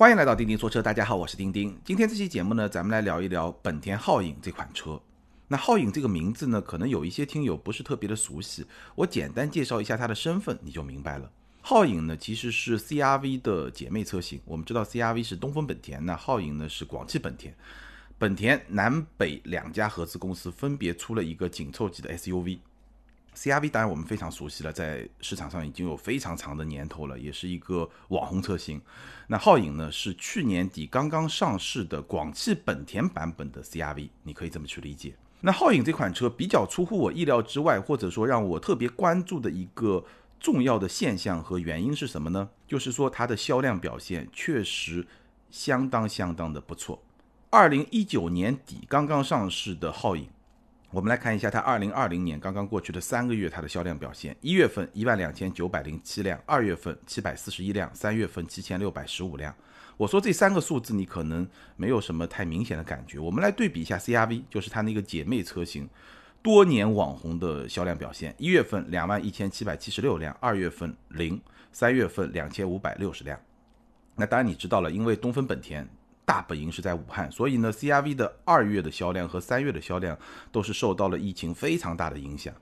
欢迎来到钉钉说车，大家好，我是钉钉。今天这期节目呢，咱们来聊一聊本田皓影这款车。那皓影这个名字呢，可能有一些听友不是特别的熟悉，我简单介绍一下它的身份，你就明白了。皓影呢，其实是 CRV 的姐妹车型。我们知道 CRV 是东风本田，那皓影呢是广汽本田。本田南北两家合资公司分别出了一个紧凑级的 SUV。CRV 当然我们非常熟悉了，在市场上已经有非常长的年头了，也是一个网红车型。那皓影呢，是去年底刚刚上市的广汽本田版本的 CRV，你可以这么去理解。那皓影这款车比较出乎我意料之外，或者说让我特别关注的一个重要的现象和原因是什么呢？就是说它的销量表现确实相当相当的不错。二零一九年底刚刚上市的皓影。我们来看一下它二零二零年刚刚过去的三个月它的销量表现：一月份一万两千九百零七辆，二月份七百四十一辆，三月份七千六百十五辆。我说这三个数字你可能没有什么太明显的感觉。我们来对比一下 CRV，就是它那个姐妹车型，多年网红的销量表现：一月份两万一千七百七十六辆，二月份零，三月份两千五百六十辆。那当然你知道了，因为东风本田。大本营是在武汉，所以呢，CRV 的二月的销量和三月的销量都是受到了疫情非常大的影响。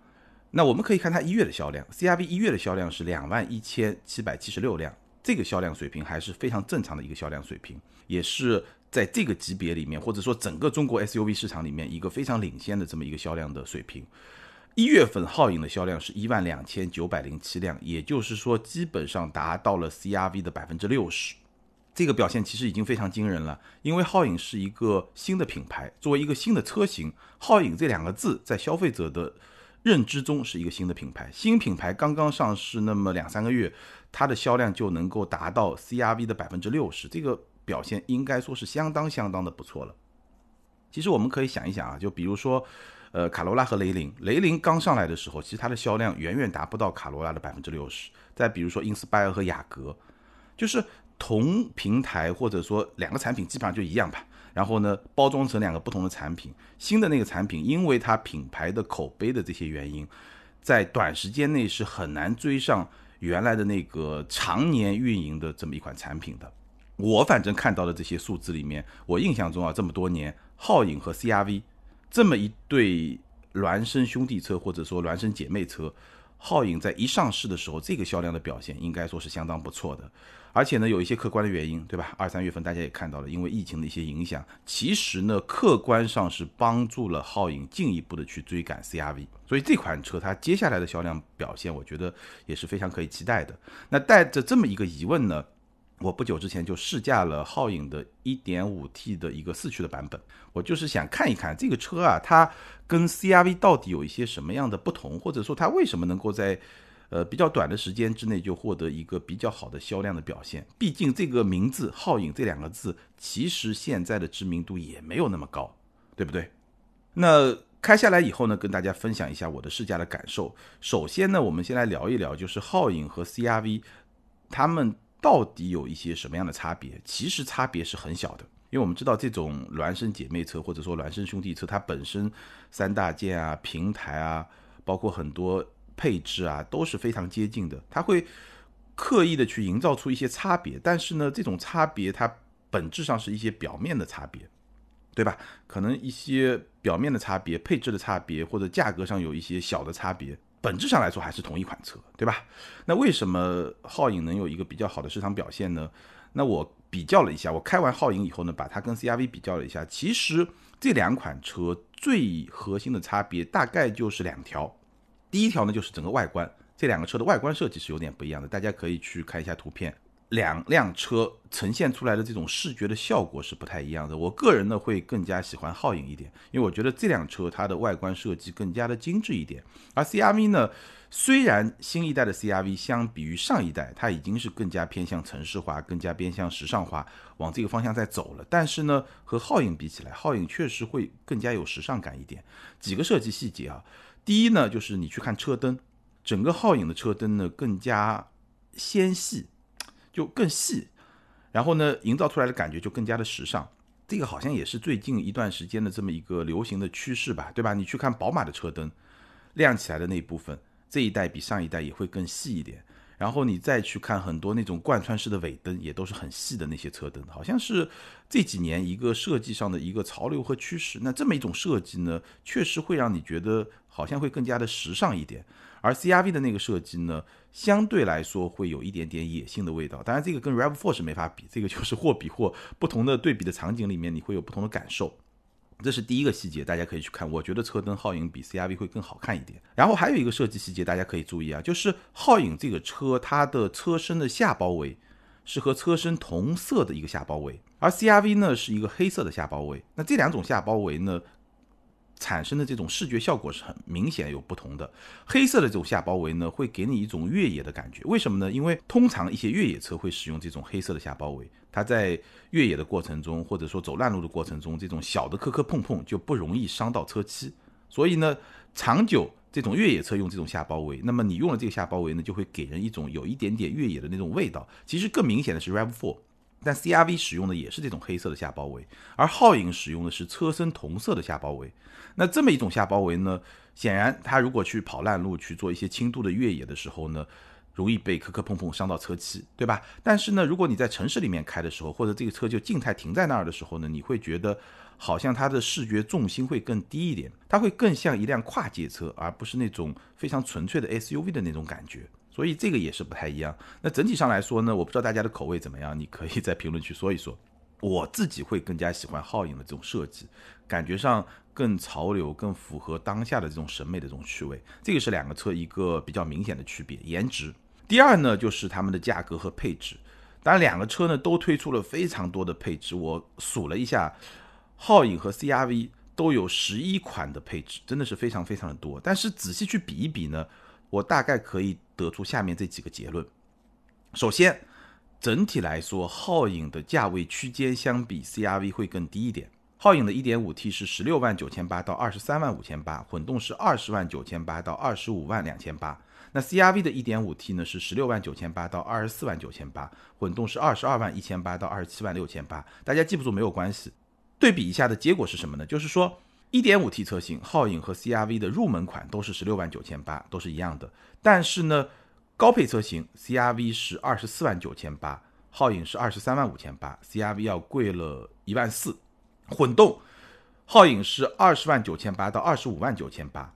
那我们可以看它一月的销量，CRV 一月的销量是两万一千七百七十六辆，这个销量水平还是非常正常的一个销量水平，也是在这个级别里面，或者说整个中国 SUV 市场里面一个非常领先的这么一个销量的水平。一月份皓影的销量是一万两千九百零七辆，也就是说基本上达到了 CRV 的百分之六十。这个表现其实已经非常惊人了，因为皓影是一个新的品牌，作为一个新的车型，皓影这两个字在消费者的认知中是一个新的品牌。新品牌刚刚上市那么两三个月，它的销量就能够达到 CRV 的百分之六十，这个表现应该说是相当相当的不错了。其实我们可以想一想啊，就比如说，呃，卡罗拉和雷凌，雷凌刚上来的时候，其实它的销量远远达不到卡罗拉的百分之六十。再比如说 Inspire 和雅阁，就是。同平台或者说两个产品基本上就一样吧，然后呢包装成两个不同的产品，新的那个产品因为它品牌的口碑的这些原因，在短时间内是很难追上原来的那个常年运营的这么一款产品的。我反正看到的这些数字里面，我印象中啊这么多年，皓影和 CRV 这么一对孪生兄弟车或者说孪生姐妹车。皓影在一上市的时候，这个销量的表现应该说是相当不错的，而且呢，有一些客观的原因，对吧？二三月份大家也看到了，因为疫情的一些影响，其实呢，客观上是帮助了皓影进一步的去追赶 CRV，所以这款车它接下来的销量表现，我觉得也是非常可以期待的。那带着这么一个疑问呢？我不久之前就试驾了皓影的 1.5T 的一个四驱的版本，我就是想看一看这个车啊，它跟 CRV 到底有一些什么样的不同，或者说它为什么能够在呃比较短的时间之内就获得一个比较好的销量的表现。毕竟这个名字“皓影”这两个字，其实现在的知名度也没有那么高，对不对？那开下来以后呢，跟大家分享一下我的试驾的感受。首先呢，我们先来聊一聊，就是皓影和 CRV 他们。到底有一些什么样的差别？其实差别是很小的，因为我们知道这种孪生姐妹车或者说孪生兄弟车，它本身三大件啊、平台啊，包括很多配置啊，都是非常接近的。它会刻意的去营造出一些差别，但是呢，这种差别它本质上是一些表面的差别，对吧？可能一些表面的差别、配置的差别或者价格上有一些小的差别。本质上来说还是同一款车，对吧？那为什么皓影能有一个比较好的市场表现呢？那我比较了一下，我开完皓影以后呢，把它跟 CRV 比较了一下，其实这两款车最核心的差别大概就是两条。第一条呢，就是整个外观，这两个车的外观设计是有点不一样的，大家可以去看一下图片。两辆车呈现出来的这种视觉的效果是不太一样的。我个人呢会更加喜欢皓影一点，因为我觉得这辆车它的外观设计更加的精致一点。而 CRV 呢，虽然新一代的 CRV 相比于上一代，它已经是更加偏向城市化、更加偏向时尚化，往这个方向在走了。但是呢，和皓影比起来，皓影确实会更加有时尚感一点。几个设计细节啊，第一呢，就是你去看车灯，整个皓影的车灯呢更加纤细。就更细，然后呢，营造出来的感觉就更加的时尚。这个好像也是最近一段时间的这么一个流行的趋势吧，对吧？你去看宝马的车灯，亮起来的那一部分，这一代比上一代也会更细一点。然后你再去看很多那种贯穿式的尾灯，也都是很细的那些车灯，好像是这几年一个设计上的一个潮流和趋势。那这么一种设计呢，确实会让你觉得好像会更加的时尚一点。而 CRV 的那个设计呢，相对来说会有一点点野性的味道。当然，这个跟 Rav4 是没法比，这个就是 货比货，不同的对比的场景里面，你会有不同的感受。这是第一个细节，大家可以去看。我觉得车灯皓影比 CRV 会更好看一点。然后还有一个设计细节，大家可以注意啊，就是皓影这个车它的车身的下包围是和车身同色的一个下包围，而 CRV 呢是一个黑色的下包围。那这两种下包围呢？产生的这种视觉效果是很明显有不同的。黑色的这种下包围呢，会给你一种越野的感觉。为什么呢？因为通常一些越野车会使用这种黑色的下包围，它在越野的过程中，或者说走烂路的过程中，这种小的磕磕碰碰就不容易伤到车漆。所以呢，长久这种越野车用这种下包围，那么你用了这个下包围呢，就会给人一种有一点点越野的那种味道。其实更明显的是 Rav4。但 CRV 使用的也是这种黑色的下包围，而皓影使用的是车身同色的下包围。那这么一种下包围呢，显然它如果去跑烂路去做一些轻度的越野的时候呢，容易被磕磕碰碰伤到车漆，对吧？但是呢，如果你在城市里面开的时候，或者这个车就静态停在那儿的时候呢，你会觉得好像它的视觉重心会更低一点，它会更像一辆跨界车，而不是那种非常纯粹的 SUV 的那种感觉。所以这个也是不太一样。那整体上来说呢，我不知道大家的口味怎么样，你可以在评论区说一说。我自己会更加喜欢皓影的这种设计，感觉上更潮流，更符合当下的这种审美的这种趣味。这个是两个车一个比较明显的区别，颜值。第二呢，就是它们的价格和配置。当然，两个车呢都推出了非常多的配置，我数了一下，皓影和 CRV 都有十一款的配置，真的是非常非常的多。但是仔细去比一比呢？我大概可以得出下面这几个结论。首先，整体来说，皓影的价位区间相比 CRV 会更低一点。皓影的 1.5T 是十六万九千八到二十三万五千八，混动是二十万九千八到二十五万两千八。那 CRV 的 1.5T 呢是十六万九千八到二十四万九千八，混动是二十二万一千八到二十七万六千八。大家记不住没有关系，对比一下的结果是什么呢？就是说。1.5T 车型，皓影和 CRV 的入门款都是十六万九千八，都是一样的。但是呢，高配车型 CRV 是二十四万九千八，皓影是二十三万五千八，CRV 要贵了一万四。混动，皓影是二十万九千八到二十五万九千八，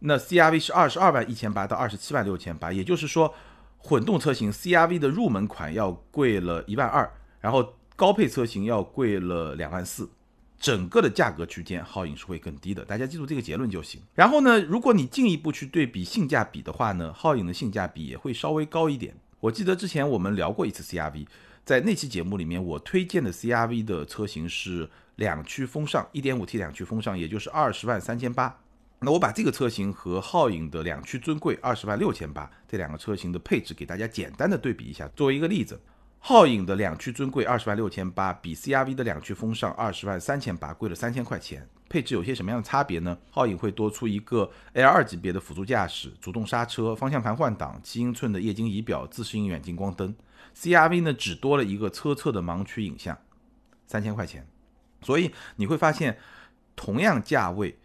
那 CRV 是二十二万一千八到二十七万六千八。也就是说，混动车型 CRV 的入门款要贵了一万二，然后高配车型要贵了两万四。整个的价格区间，皓影是会更低的，大家记住这个结论就行。然后呢，如果你进一步去对比性价比的话呢，皓影的性价比也会稍微高一点。我记得之前我们聊过一次 CRV，在那期节目里面，我推荐的 CRV 的车型是两驱风尚，1.5T 两驱风尚，也就是二十万三千八。那我把这个车型和皓影的两驱尊贵二十万六千八这两个车型的配置给大家简单的对比一下，作为一个例子。皓影的两驱尊贵二十万六千八，比 CRV 的两驱风尚二十万三千八贵了三千块钱。配置有些什么样的差别呢？皓影会多出一个 L2 级别的辅助驾驶、主动刹车、方向盘换挡、七英寸的液晶仪表、自适应远近光灯。CRV 呢只多了一个车侧的盲区影像，三千块钱。所以你会发现，同样价位，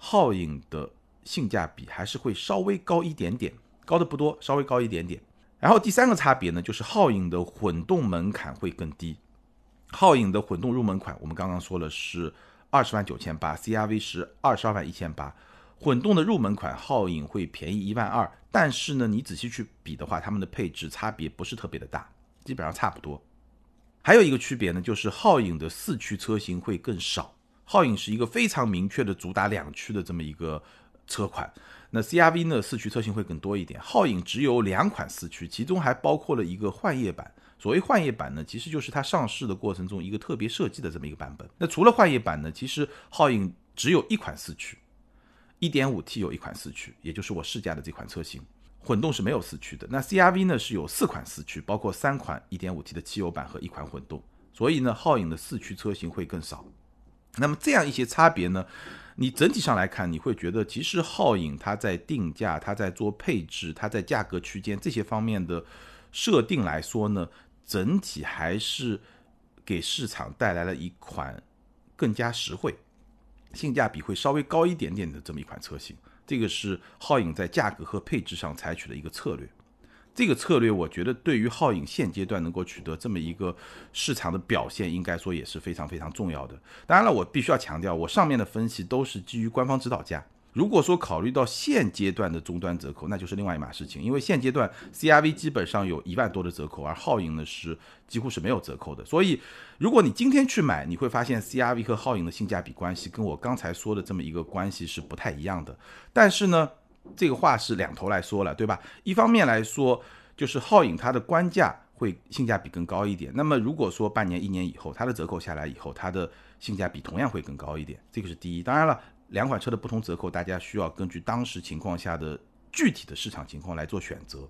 皓影的性价比还是会稍微高一点点，高的不多，稍微高一点点。然后第三个差别呢，就是皓影的混动门槛会更低。皓影的混动入门款，我们刚刚说了是二十万九千八，CRV 是二十二万一千八。混动的入门款，皓影会便宜一万二，但是呢，你仔细去比的话，它们的配置差别不是特别的大，基本上差不多。还有一个区别呢，就是皓影的四驱车型会更少。皓影是一个非常明确的主打两驱的这么一个车款。那 CRV 呢？四驱车型会更多一点。皓影只有两款四驱，其中还包括了一个幻夜版。所谓幻夜版呢，其实就是它上市的过程中一个特别设计的这么一个版本。那除了幻夜版呢，其实皓影只有一款四驱，1.5T 有一款四驱，也就是我试驾的这款车型。混动是没有四驱的。那 CRV 呢是有四款四驱，包括三款 1.5T 的汽油版和一款混动。所以呢，皓影的四驱车型会更少。那么这样一些差别呢？你整体上来看，你会觉得其实皓影它在定价、它在做配置、它在价格区间这些方面的设定来说呢，整体还是给市场带来了一款更加实惠、性价比会稍微高一点点的这么一款车型。这个是皓影在价格和配置上采取的一个策略。这个策略，我觉得对于皓影现阶段能够取得这么一个市场的表现，应该说也是非常非常重要的。当然了，我必须要强调，我上面的分析都是基于官方指导价。如果说考虑到现阶段的终端折扣，那就是另外一码事情。因为现阶段 CRV 基本上有一万多的折扣，而皓影呢是几乎是没有折扣的。所以，如果你今天去买，你会发现 CRV 和皓影的性价比关系跟我刚才说的这么一个关系是不太一样的。但是呢，这个话是两头来说了，对吧？一方面来说，就是皓影它的官价会性价比更高一点。那么如果说半年、一年以后，它的折扣下来以后，它的性价比同样会更高一点，这个是第一。当然了。两款车的不同折扣，大家需要根据当时情况下的具体的市场情况来做选择。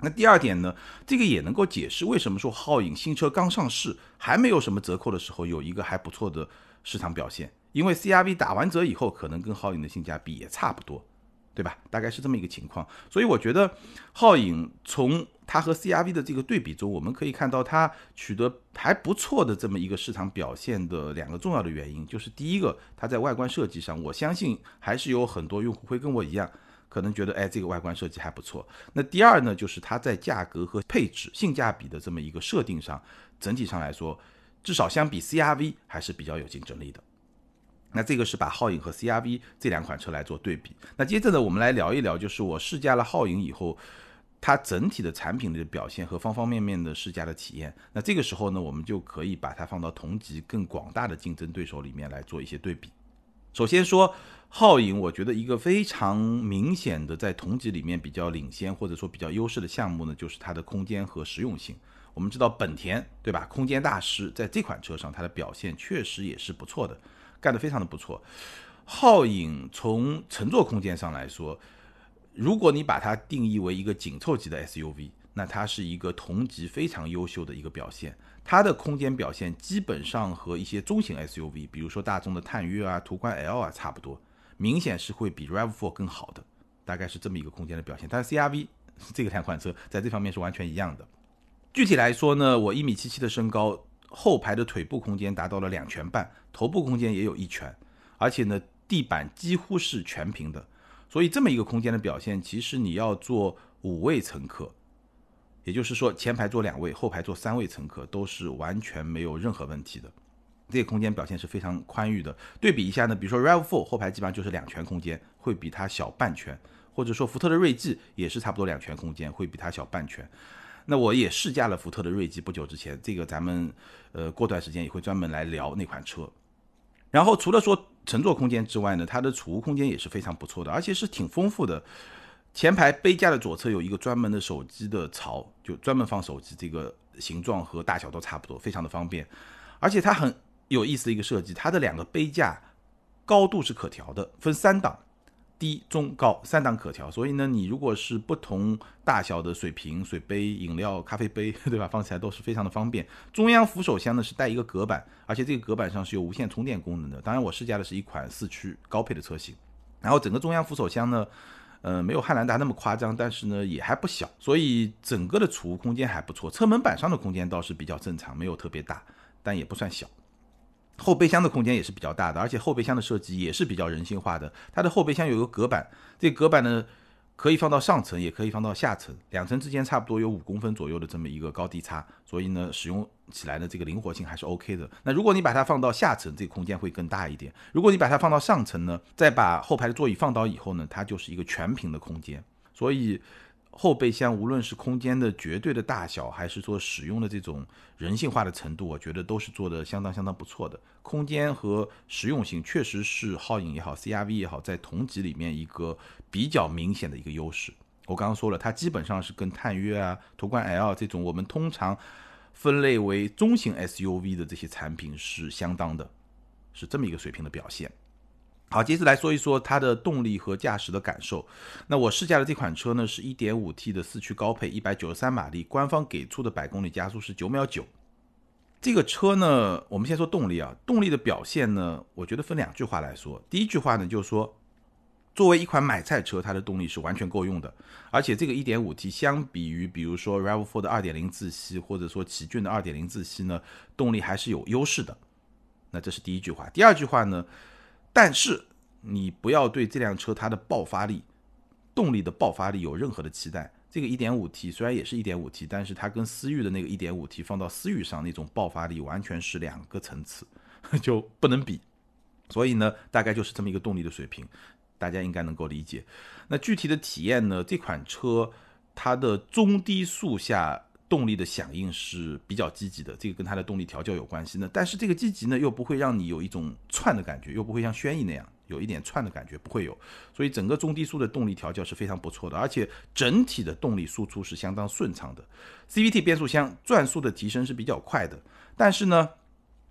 那第二点呢，这个也能够解释为什么说皓影新车刚上市还没有什么折扣的时候，有一个还不错的市场表现，因为 CRV 打完折以后，可能跟皓影的性价比也差不多。对吧？大概是这么一个情况，所以我觉得皓影从它和 CRV 的这个对比中，我们可以看到它取得还不错的这么一个市场表现的两个重要的原因，就是第一个，它在外观设计上，我相信还是有很多用户会跟我一样，可能觉得哎这个外观设计还不错。那第二呢，就是它在价格和配置、性价比的这么一个设定上，整体上来说，至少相比 CRV 还是比较有竞争力的。那这个是把皓影和 CRV 这两款车来做对比。那接着呢，我们来聊一聊，就是我试驾了皓影以后，它整体的产品的表现和方方面面的试驾的体验。那这个时候呢，我们就可以把它放到同级更广大的竞争对手里面来做一些对比。首先说皓影，我觉得一个非常明显的在同级里面比较领先或者说比较优势的项目呢，就是它的空间和实用性。我们知道本田对吧，空间大师在这款车上它的表现确实也是不错的。干得非常的不错，皓影从乘坐空间上来说，如果你把它定义为一个紧凑级的 SUV，那它是一个同级非常优秀的一个表现。它的空间表现基本上和一些中型 SUV，比如说大众的探岳啊、途观 L 啊差不多，明显是会比 RAV4 更好的，大概是这么一个空间的表现。但是 CRV 这个两款车在这方面是完全一样的。具体来说呢，我一米七七的身高。后排的腿部空间达到了两拳半，头部空间也有一拳，而且呢，地板几乎是全平的，所以这么一个空间的表现，其实你要坐五位乘客，也就是说前排坐两位，后排坐三位乘客都是完全没有任何问题的，这个空间表现是非常宽裕的。对比一下呢，比如说 Rav4 后排基本上就是两拳空间，会比它小半拳，或者说福特的锐际也是差不多两拳空间，会比它小半拳。那我也试驾了福特的锐际，不久之前，这个咱们呃过段时间也会专门来聊那款车。然后除了说乘坐空间之外呢，它的储物空间也是非常不错的，而且是挺丰富的。前排杯架的左侧有一个专门的手机的槽，就专门放手机，这个形状和大小都差不多，非常的方便。而且它很有意思的一个设计，它的两个杯架高度是可调的，分三档。低、中、高三档可调，所以呢，你如果是不同大小的水瓶、水杯、饮料、咖啡杯，对吧？放起来都是非常的方便。中央扶手箱呢是带一个隔板，而且这个隔板上是有无线充电功能的。当然，我试驾的是一款四驱高配的车型。然后整个中央扶手箱呢，呃，没有汉兰达那么夸张，但是呢也还不小，所以整个的储物空间还不错。车门板上的空间倒是比较正常，没有特别大，但也不算小。后备箱的空间也是比较大的，而且后备箱的设计也是比较人性化的。它的后备箱有一个隔板，这个隔板呢可以放到上层，也可以放到下层，两层之间差不多有五公分左右的这么一个高低差，所以呢使用起来呢这个灵活性还是 OK 的。那如果你把它放到下层，这个空间会更大一点；如果你把它放到上层呢，再把后排的座椅放倒以后呢，它就是一个全平的空间，所以。后备箱无论是空间的绝对的大小，还是说使用的这种人性化的程度，我觉得都是做的相当相当不错的。空间和实用性确实是皓影也好，CRV 也好，在同级里面一个比较明显的一个优势。我刚刚说了，它基本上是跟探岳啊、途观 L 这种我们通常分类为中型 SUV 的这些产品是相当的，是这么一个水平的表现。好，接着来说一说它的动力和驾驶的感受。那我试驾的这款车呢，是 1.5T 的四驱高配，193马力，官方给出的百公里加速是9秒9。这个车呢，我们先说动力啊，动力的表现呢，我觉得分两句话来说。第一句话呢，就是说，作为一款买菜车，它的动力是完全够用的，而且这个 1.5T 相比于比如说 RAV4 的2.0自吸，或者说奇骏的2.0自吸呢，动力还是有优势的。那这是第一句话。第二句话呢？但是你不要对这辆车它的爆发力、动力的爆发力有任何的期待。这个 1.5T 虽然也是 1.5T，但是它跟思域的那个 1.5T 放到思域上那种爆发力完全是两个层次，就不能比。所以呢，大概就是这么一个动力的水平，大家应该能够理解。那具体的体验呢，这款车它的中低速下。动力的响应是比较积极的，这个跟它的动力调教有关系呢。但是这个积极呢，又不会让你有一种窜的感觉，又不会像轩逸那样有一点窜的感觉，不会有。所以整个中低速的动力调教是非常不错的，而且整体的动力输出是相当顺畅的。CVT 变速箱转速的提升是比较快的，但是呢，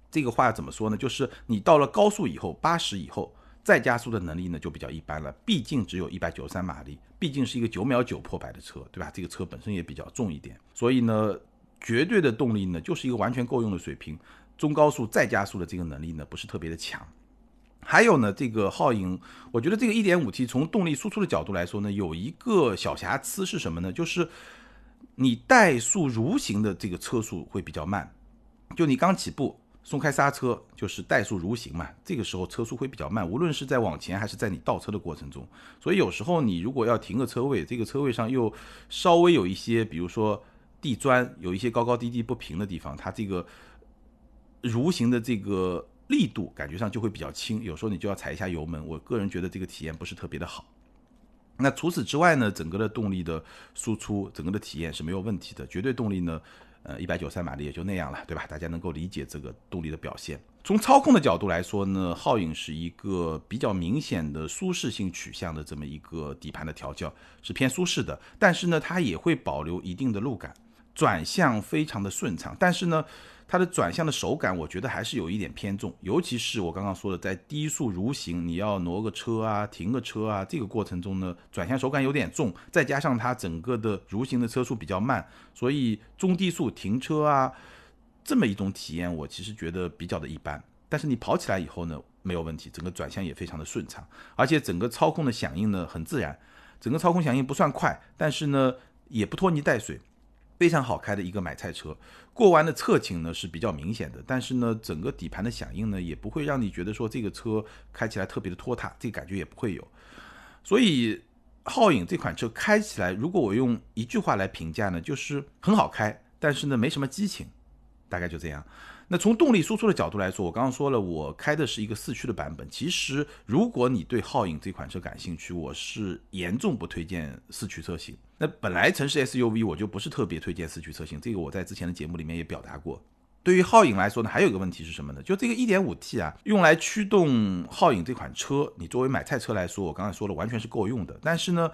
这个话怎么说呢？就是你到了高速以后，八十以后。再加速的能力呢就比较一般了，毕竟只有一百九十三马力，毕竟是一个九秒九破百的车，对吧？这个车本身也比较重一点，所以呢，绝对的动力呢就是一个完全够用的水平。中高速再加速的这个能力呢不是特别的强。还有呢，这个皓影，我觉得这个一点五 T 从动力输出的角度来说呢，有一个小瑕疵是什么呢？就是你怠速蠕行的这个车速会比较慢，就你刚起步。松开刹车就是怠速蠕行嘛，这个时候车速会比较慢，无论是在往前还是在你倒车的过程中。所以有时候你如果要停个车位，这个车位上又稍微有一些，比如说地砖，有一些高高低低不平的地方，它这个蠕行的这个力度感觉上就会比较轻，有时候你就要踩一下油门。我个人觉得这个体验不是特别的好。那除此之外呢，整个的动力的输出，整个的体验是没有问题的，绝对动力呢。呃，一百九十三马力也就那样了，对吧？大家能够理解这个动力的表现。从操控的角度来说呢，皓影是一个比较明显的舒适性取向的这么一个底盘的调教，是偏舒适的。但是呢，它也会保留一定的路感，转向非常的顺畅。但是呢，它的转向的手感，我觉得还是有一点偏重，尤其是我刚刚说的，在低速蠕行，你要挪个车啊、停个车啊，这个过程中呢，转向手感有点重，再加上它整个的蠕行的车速比较慢，所以中低速停车啊，这么一种体验，我其实觉得比较的一般。但是你跑起来以后呢，没有问题，整个转向也非常的顺畅，而且整个操控的响应呢很自然，整个操控响应不算快，但是呢也不拖泥带水。非常好开的一个买菜车，过弯的侧倾呢是比较明显的，但是呢，整个底盘的响应呢也不会让你觉得说这个车开起来特别的拖沓，这个感觉也不会有。所以，皓影这款车开起来，如果我用一句话来评价呢，就是很好开，但是呢没什么激情，大概就这样。那从动力输出的角度来说，我刚刚说了，我开的是一个四驱的版本。其实，如果你对皓影这款车感兴趣，我是严重不推荐四驱车型。那本来城市 SUV 我就不是特别推荐四驱车型，这个我在之前的节目里面也表达过。对于皓影来说呢，还有一个问题是什么呢？就这个 1.5T 啊，用来驱动皓影这款车，你作为买菜车来说，我刚才说了，完全是够用的。但是呢，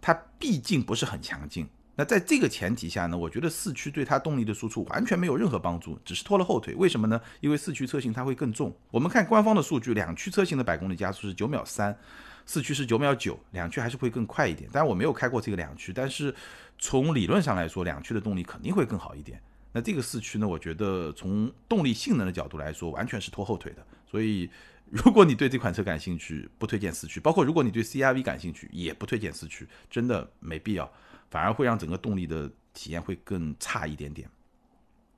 它毕竟不是很强劲。那在这个前提下呢，我觉得四驱对它动力的输出完全没有任何帮助，只是拖了后腿。为什么呢？因为四驱车型它会更重。我们看官方的数据，两驱车型的百公里加速是九秒三，四驱是九秒九，两驱还是会更快一点。当然我没有开过这个两驱，但是从理论上来说，两驱的动力肯定会更好一点。那这个四驱呢，我觉得从动力性能的角度来说，完全是拖后腿的。所以如果你对这款车感兴趣，不推荐四驱；包括如果你对 CRV 感兴趣，也不推荐四驱，真的没必要。反而会让整个动力的体验会更差一点点。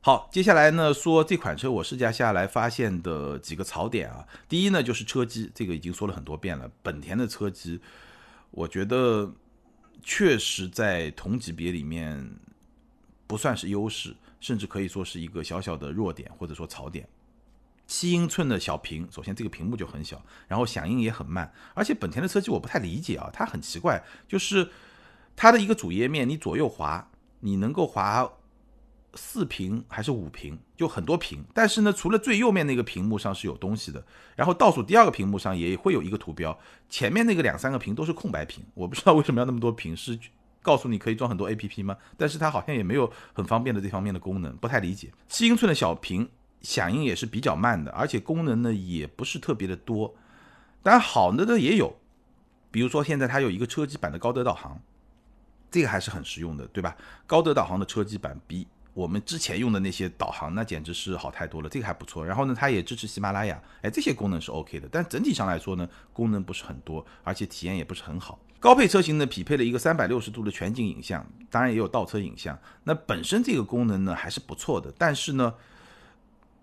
好，接下来呢说这款车我试驾下来发现的几个槽点啊。第一呢就是车机，这个已经说了很多遍了。本田的车机，我觉得确实在同级别里面不算是优势，甚至可以说是一个小小的弱点或者说槽点。七英寸的小屏，首先这个屏幕就很小，然后响应也很慢，而且本田的车机我不太理解啊，它很奇怪，就是。它的一个主页面，你左右滑，你能够滑四屏还是五屏，就很多屏。但是呢，除了最右面那个屏幕上是有东西的，然后倒数第二个屏幕上也会有一个图标，前面那个两三个屏都是空白屏。我不知道为什么要那么多屏，是告诉你可以装很多 APP 吗？但是它好像也没有很方便的这方面的功能，不太理解。七英寸的小屏，响应也是比较慢的，而且功能呢也不是特别的多。当然好的呢也有，比如说现在它有一个车机版的高德导航。这个还是很实用的，对吧？高德导航的车机版比我们之前用的那些导航那简直是好太多了，这个还不错。然后呢，它也支持喜马拉雅，哎，这些功能是 OK 的。但整体上来说呢，功能不是很多，而且体验也不是很好。高配车型呢，匹配了一个三百六十度的全景影像，当然也有倒车影像。那本身这个功能呢还是不错的，但是呢，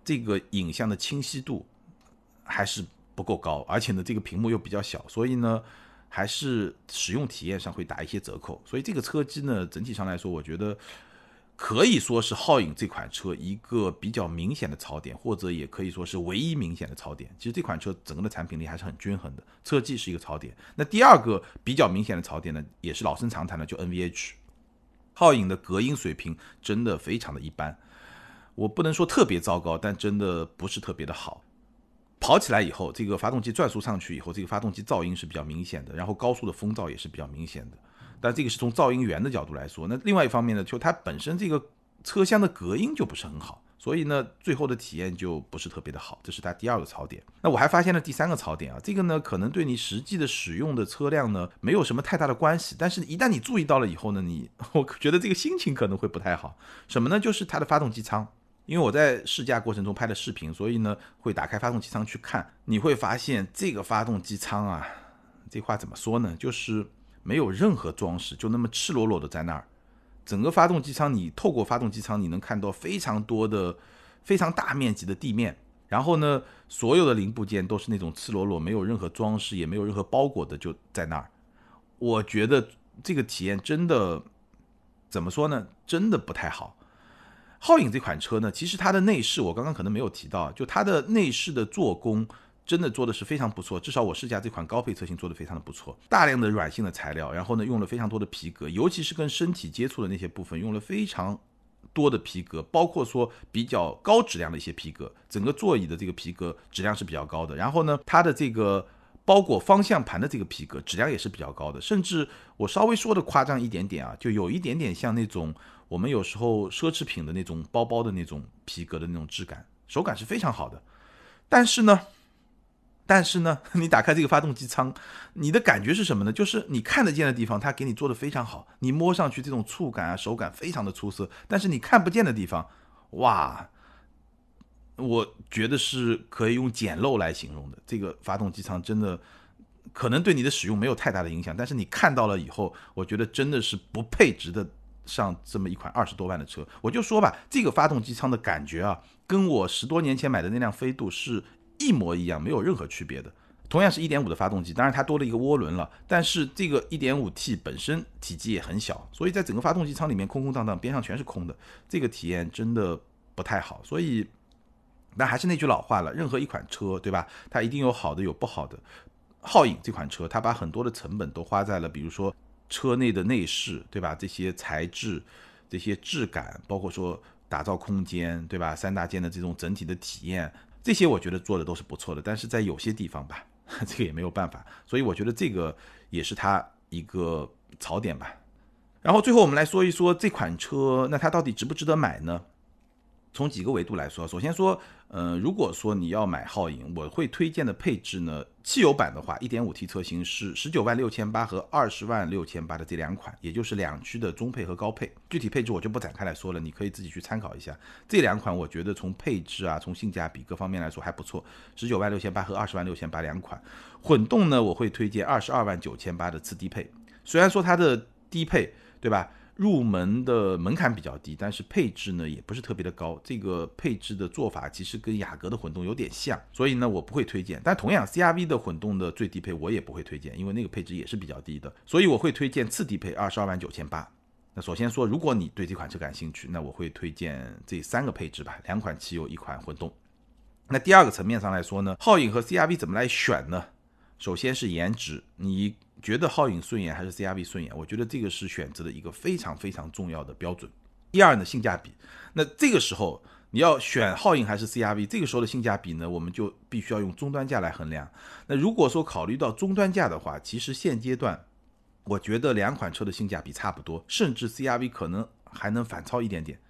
这个影像的清晰度还是不够高，而且呢，这个屏幕又比较小，所以呢。还是使用体验上会打一些折扣。所以这个车机呢，整体上来说，我觉得可以说是皓影这款车一个比较明显的槽点，或者也可以说是唯一明显的槽点。其实这款车整个的产品力还是很均衡的，车技是一个槽点。那第二个比较明显的槽点呢，也是老生常谈的，就 NVH。皓影的隔音水平真的非常的一般，我不能说特别糟糕，但真的不是特别的好。跑起来以后，这个发动机转速上去以后，这个发动机噪音是比较明显的，然后高速的风噪也是比较明显的。但这个是从噪音源的角度来说，那另外一方面呢，就它本身这个车厢的隔音就不是很好。所以呢，最后的体验就不是特别的好，这是它第二个槽点。那我还发现了第三个槽点啊，这个呢可能对你实际的使用的车辆呢没有什么太大的关系，但是一旦你注意到了以后呢，你 我觉得这个心情可能会不太好。什么呢？就是它的发动机舱，因为我在试驾过程中拍的视频，所以呢会打开发动机舱去看，你会发现这个发动机舱啊，这话怎么说呢？就是没有任何装饰，就那么赤裸裸的在那儿。整个发动机舱，你透过发动机舱，你能看到非常多的、非常大面积的地面。然后呢，所有的零部件都是那种赤裸裸，没有任何装饰，也没有任何包裹的，就在那儿。我觉得这个体验真的怎么说呢？真的不太好。皓影这款车呢，其实它的内饰我刚刚可能没有提到，就它的内饰的做工。真的做的是非常不错，至少我试驾这款高配车型做的非常的不错，大量的软性的材料，然后呢用了非常多的皮革，尤其是跟身体接触的那些部分用了非常多的皮革，包括说比较高质量的一些皮革，整个座椅的这个皮革质量是比较高的。然后呢，它的这个包裹方向盘的这个皮革质量也是比较高的，甚至我稍微说的夸张一点点啊，就有一点点像那种我们有时候奢侈品的那种包包的那种皮革的那种质感，手感是非常好的。但是呢。但是呢，你打开这个发动机舱，你的感觉是什么呢？就是你看得见的地方，它给你做的非常好，你摸上去这种触感啊、手感非常的出色。但是你看不见的地方，哇，我觉得是可以用简陋来形容的。这个发动机舱真的可能对你的使用没有太大的影响，但是你看到了以后，我觉得真的是不配值得上这么一款二十多万的车。我就说吧，这个发动机舱的感觉啊，跟我十多年前买的那辆飞度是。一模一样，没有任何区别的。同样是一点五的发动机，当然它多了一个涡轮了，但是这个一点五 T 本身体积也很小，所以在整个发动机舱里面空空荡荡，边上全是空的，这个体验真的不太好。所以，那还是那句老话了，任何一款车，对吧？它一定有好的，有不好的。皓影这款车，它把很多的成本都花在了，比如说车内的内饰，对吧？这些材质、这些质感，包括说打造空间，对吧？三大件的这种整体的体验。这些我觉得做的都是不错的，但是在有些地方吧，这个也没有办法，所以我觉得这个也是它一个槽点吧。然后最后我们来说一说这款车，那它到底值不值得买呢？从几个维度来说，首先说，呃，如果说你要买皓影，我会推荐的配置呢，汽油版的话，1.5T 车型是十九万六千八和二十万六千八的这两款，也就是两驱的中配和高配。具体配置我就不展开来说了，你可以自己去参考一下。这两款我觉得从配置啊，从性价比各方面来说还不错。十九万六千八和二十万六千八两款混动呢，我会推荐二十二万九千八的次低配。虽然说它的低配，对吧？入门的门槛比较低，但是配置呢也不是特别的高。这个配置的做法其实跟雅阁的混动有点像，所以呢我不会推荐。但同样，CRV 的混动的最低配我也不会推荐，因为那个配置也是比较低的。所以我会推荐次低配二十二万九千八。那首先说，如果你对这款车感兴趣，那我会推荐这三个配置吧，两款汽油，一款混动。那第二个层面上来说呢，皓影和 CRV 怎么来选呢？首先是颜值，你。觉得皓影顺眼还是 CRV 顺眼？我觉得这个是选择的一个非常非常重要的标准。第二呢，性价比。那这个时候你要选皓影还是 CRV？这个时候的性价比呢，我们就必须要用终端价来衡量。那如果说考虑到终端价的话，其实现阶段我觉得两款车的性价比差不多，甚至 CRV 可能还能反超一点点。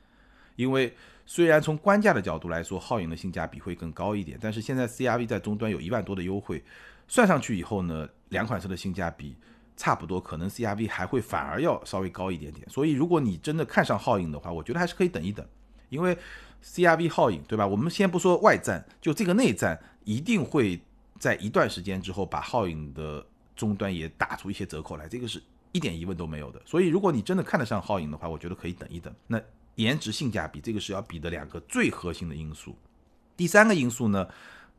因为虽然从官价的角度来说，皓影的性价比会更高一点，但是现在 CRV 在终端有一万多的优惠。算上去以后呢，两款车的性价比差不多，可能 CRV 还会反而要稍微高一点点。所以如果你真的看上皓影的话，我觉得还是可以等一等，因为 CRV 皓影对吧？我们先不说外战，就这个内战一定会在一段时间之后把皓影的终端也打出一些折扣来，这个是一点疑问都没有的。所以如果你真的看得上皓影的话，我觉得可以等一等。那颜值性价比这个是要比的两个最核心的因素。第三个因素呢？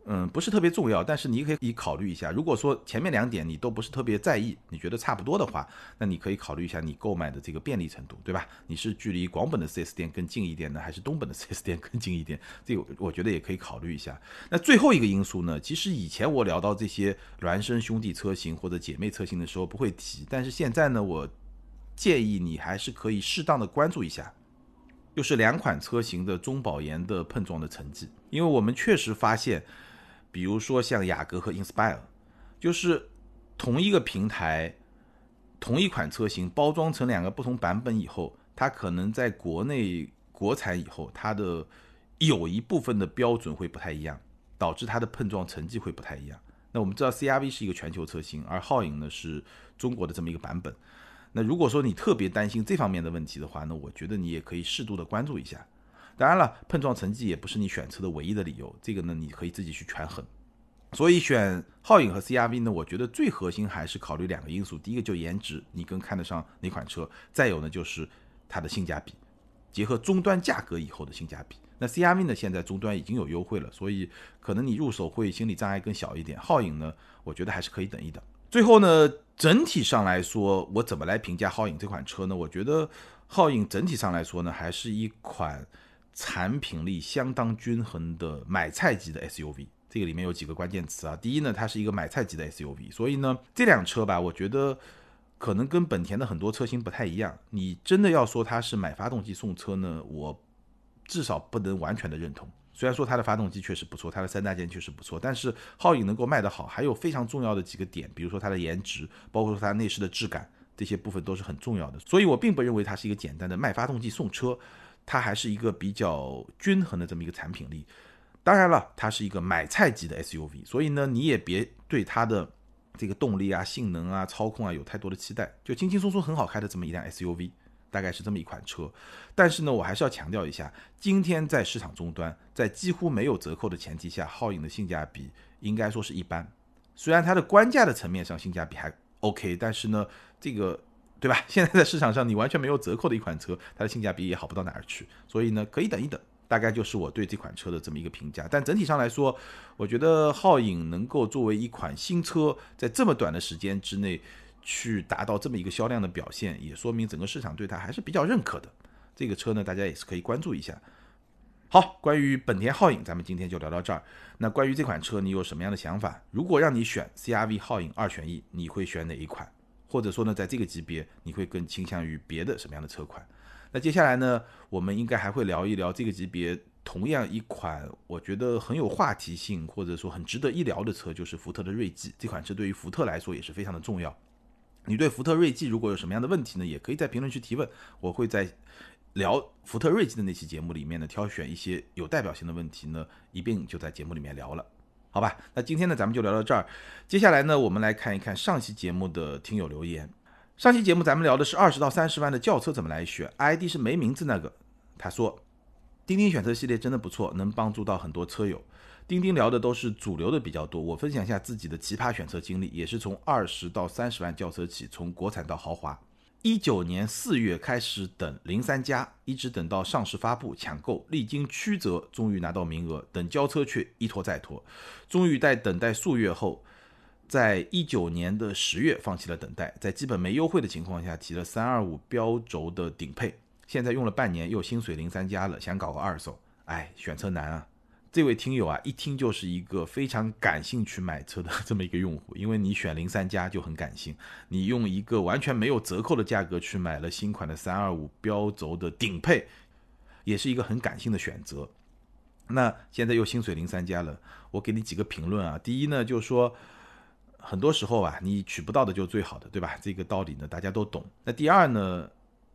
嗯，不是特别重要，但是你可以考虑一下。如果说前面两点你都不是特别在意，你觉得差不多的话，那你可以考虑一下你购买的这个便利程度，对吧？你是距离广本的 4S 店更近一点呢，还是东本的 4S 店更近一点？这个我觉得也可以考虑一下。那最后一个因素呢，其实以前我聊到这些孪生兄弟车型或者姐妹车型的时候不会提，但是现在呢，我建议你还是可以适当的关注一下，就是两款车型的中保研的碰撞的成绩，因为我们确实发现。比如说像雅阁和 Inspire，就是同一个平台、同一款车型包装成两个不同版本以后，它可能在国内国产以后，它的有一部分的标准会不太一样，导致它的碰撞成绩会不太一样。那我们知道 CRV 是一个全球车型，而皓影呢是中国的这么一个版本。那如果说你特别担心这方面的问题的话，那我觉得你也可以适度的关注一下。当然了，碰撞成绩也不是你选车的唯一的理由，这个呢，你可以自己去权衡。所以选皓影和 CRV 呢，我觉得最核心还是考虑两个因素，第一个就颜值，你更看得上哪款车；再有呢就是它的性价比，结合终端价格以后的性价比。那 CRV 呢，现在终端已经有优惠了，所以可能你入手会心理障碍更小一点。皓影呢，我觉得还是可以等一等。最后呢，整体上来说，我怎么来评价皓影这款车呢？我觉得皓影整体上来说呢，还是一款。产品力相当均衡的买菜级的 SUV，这个里面有几个关键词啊。第一呢，它是一个买菜级的 SUV，所以呢，这辆车吧，我觉得可能跟本田的很多车型不太一样。你真的要说它是买发动机送车呢，我至少不能完全的认同。虽然说它的发动机确实不错，它的三大件确实不错，但是皓影能够卖得好，还有非常重要的几个点，比如说它的颜值，包括说它内饰的质感，这些部分都是很重要的。所以我并不认为它是一个简单的卖发动机送车。它还是一个比较均衡的这么一个产品力，当然了，它是一个买菜级的 SUV，所以呢，你也别对它的这个动力啊、性能啊、操控啊有太多的期待，就轻轻松松很好开的这么一辆 SUV，大概是这么一款车。但是呢，我还是要强调一下，今天在市场终端，在几乎没有折扣的前提下，皓影的性价比应该说是一般。虽然它的官价的层面上性价比还 OK，但是呢，这个。对吧？现在在市场上，你完全没有折扣的一款车，它的性价比也好不到哪儿去。所以呢，可以等一等，大概就是我对这款车的这么一个评价。但整体上来说，我觉得皓影能够作为一款新车，在这么短的时间之内去达到这么一个销量的表现，也说明整个市场对它还是比较认可的。这个车呢，大家也是可以关注一下。好，关于本田皓影，咱们今天就聊到这儿。那关于这款车，你有什么样的想法？如果让你选 CRV、皓影二选一，你会选哪一款？或者说呢，在这个级别，你会更倾向于别的什么样的车款？那接下来呢，我们应该还会聊一聊这个级别同样一款我觉得很有话题性，或者说很值得一聊的车，就是福特的锐际。这款车对于福特来说也是非常的重要。你对福特锐际如果有什么样的问题呢，也可以在评论区提问，我会在聊福特锐际的那期节目里面呢，挑选一些有代表性的问题呢，一并就在节目里面聊了。好吧，那今天呢，咱们就聊到这儿。接下来呢，我们来看一看上期节目的听友留言。上期节目咱们聊的是二十到三十万的轿车怎么来选，ID 是没名字那个。他说，钉钉选车系列真的不错，能帮助到很多车友。钉钉聊的都是主流的比较多，我分享一下自己的奇葩选车经历，也是从二十到三十万轿车起，从国产到豪华。一九年四月开始等零三加，一直等到上市发布抢购，历经曲折，终于拿到名额。等交车却一拖再拖，终于在等待数月后，在一九年的十月放弃了等待，在基本没优惠的情况下提了三二五标轴的顶配，现在用了半年又心水零三加了，想搞个二手，哎，选车难啊。这位听友啊，一听就是一个非常感兴趣买车的这么一个用户，因为你选零三加就很感性，你用一个完全没有折扣的价格去买了新款的三二五标轴的顶配，也是一个很感性的选择。那现在又心水零三加了，我给你几个评论啊。第一呢，就是说很多时候啊，你取不到的就是最好的，对吧？这个道理呢，大家都懂。那第二呢？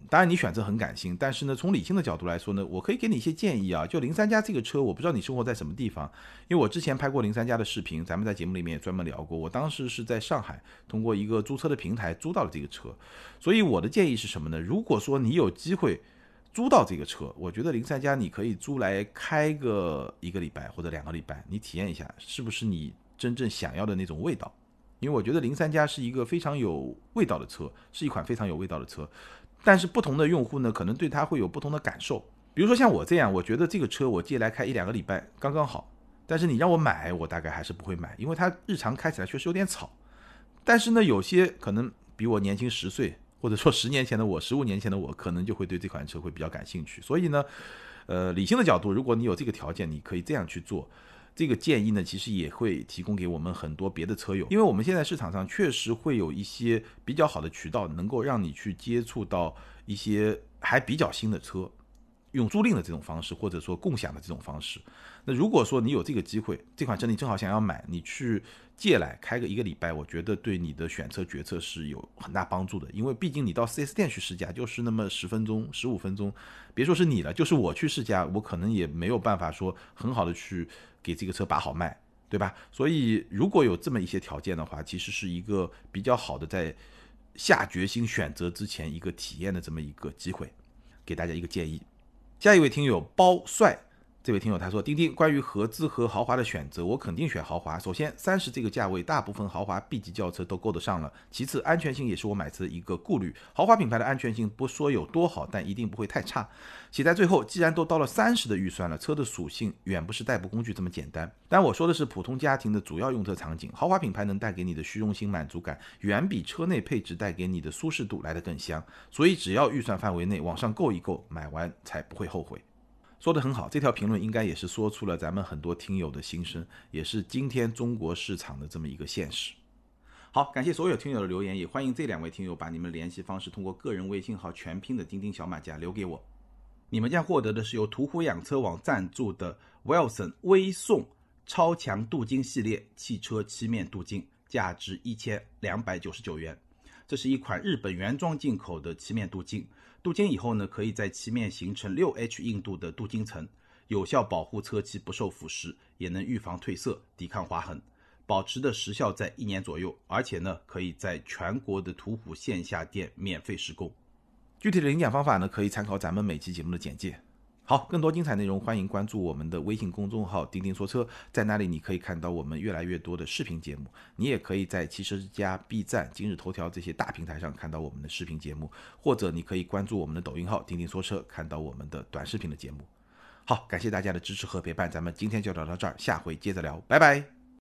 当然，你选择很感性，但是呢，从理性的角度来说呢，我可以给你一些建议啊。就零三加这个车，我不知道你生活在什么地方，因为我之前拍过零三加的视频，咱们在节目里面也专门聊过。我当时是在上海，通过一个租车的平台租到了这个车，所以我的建议是什么呢？如果说你有机会租到这个车，我觉得零三加你可以租来开个一个礼拜或者两个礼拜，你体验一下是不是你真正想要的那种味道。因为我觉得零三加是一个非常有味道的车，是一款非常有味道的车。但是不同的用户呢，可能对它会有不同的感受。比如说像我这样，我觉得这个车我借来开一两个礼拜刚刚好。但是你让我买，我大概还是不会买，因为它日常开起来确实有点吵。但是呢，有些可能比我年轻十岁，或者说十年前的我、十五年前的我，可能就会对这款车会比较感兴趣。所以呢，呃，理性的角度，如果你有这个条件，你可以这样去做。这个建议呢，其实也会提供给我们很多别的车友，因为我们现在市场上确实会有一些比较好的渠道，能够让你去接触到一些还比较新的车。用租赁的这种方式，或者说共享的这种方式，那如果说你有这个机会，这款车你正好想要买，你去借来开个一个礼拜，我觉得对你的选车决策是有很大帮助的。因为毕竟你到 4S 店去试驾就是那么十分钟、十五分钟，别说是你了，就是我去试驾，我可能也没有办法说很好的去给这个车把好脉，对吧？所以如果有这么一些条件的话，其实是一个比较好的在下决心选择之前一个体验的这么一个机会，给大家一个建议。下一位听友包帅。这位听友他说：“丁丁，关于合资和豪华的选择，我肯定选豪华。首先，三十这个价位，大部分豪华 B 级轿车都够得上了。其次，安全性也是我买车的一个顾虑。豪华品牌的安全性不说有多好，但一定不会太差。写在最后，既然都到了三十的预算了，车的属性远不是代步工具这么简单。但我说的是普通家庭的主要用车场景，豪华品牌能带给你的虚荣心满足感，远比车内配置带给你的舒适度来得更香。所以，只要预算范围内往上够一够，买完才不会后悔。”说的很好，这条评论应该也是说出了咱们很多听友的心声，也是今天中国市场的这么一个现实。好，感谢所有听友的留言，也欢迎这两位听友把你们联系方式通过个人微信号全拼的钉钉小马甲留给我。你们将获得的是由途虎养车网赞助的 Wilson 微送超强镀金系列汽车漆面镀金，价值一千两百九十九元。这是一款日本原装进口的漆面镀金。镀金以后呢，可以在漆面形成六 H 硬度的镀金层，有效保护车漆不受腐蚀，也能预防褪色、抵抗划痕，保持的时效在一年左右。而且呢，可以在全国的途虎线下店免费施工。具体的领奖方法呢，可以参考咱们每期节目的简介。好，更多精彩内容，欢迎关注我们的微信公众号“钉钉说车”，在那里你可以看到我们越来越多的视频节目。你也可以在汽车之家、B 站、今日头条这些大平台上看到我们的视频节目，或者你可以关注我们的抖音号“钉钉说车”，看到我们的短视频的节目。好，感谢大家的支持和陪伴，咱们今天就聊到这儿，下回接着聊，拜拜。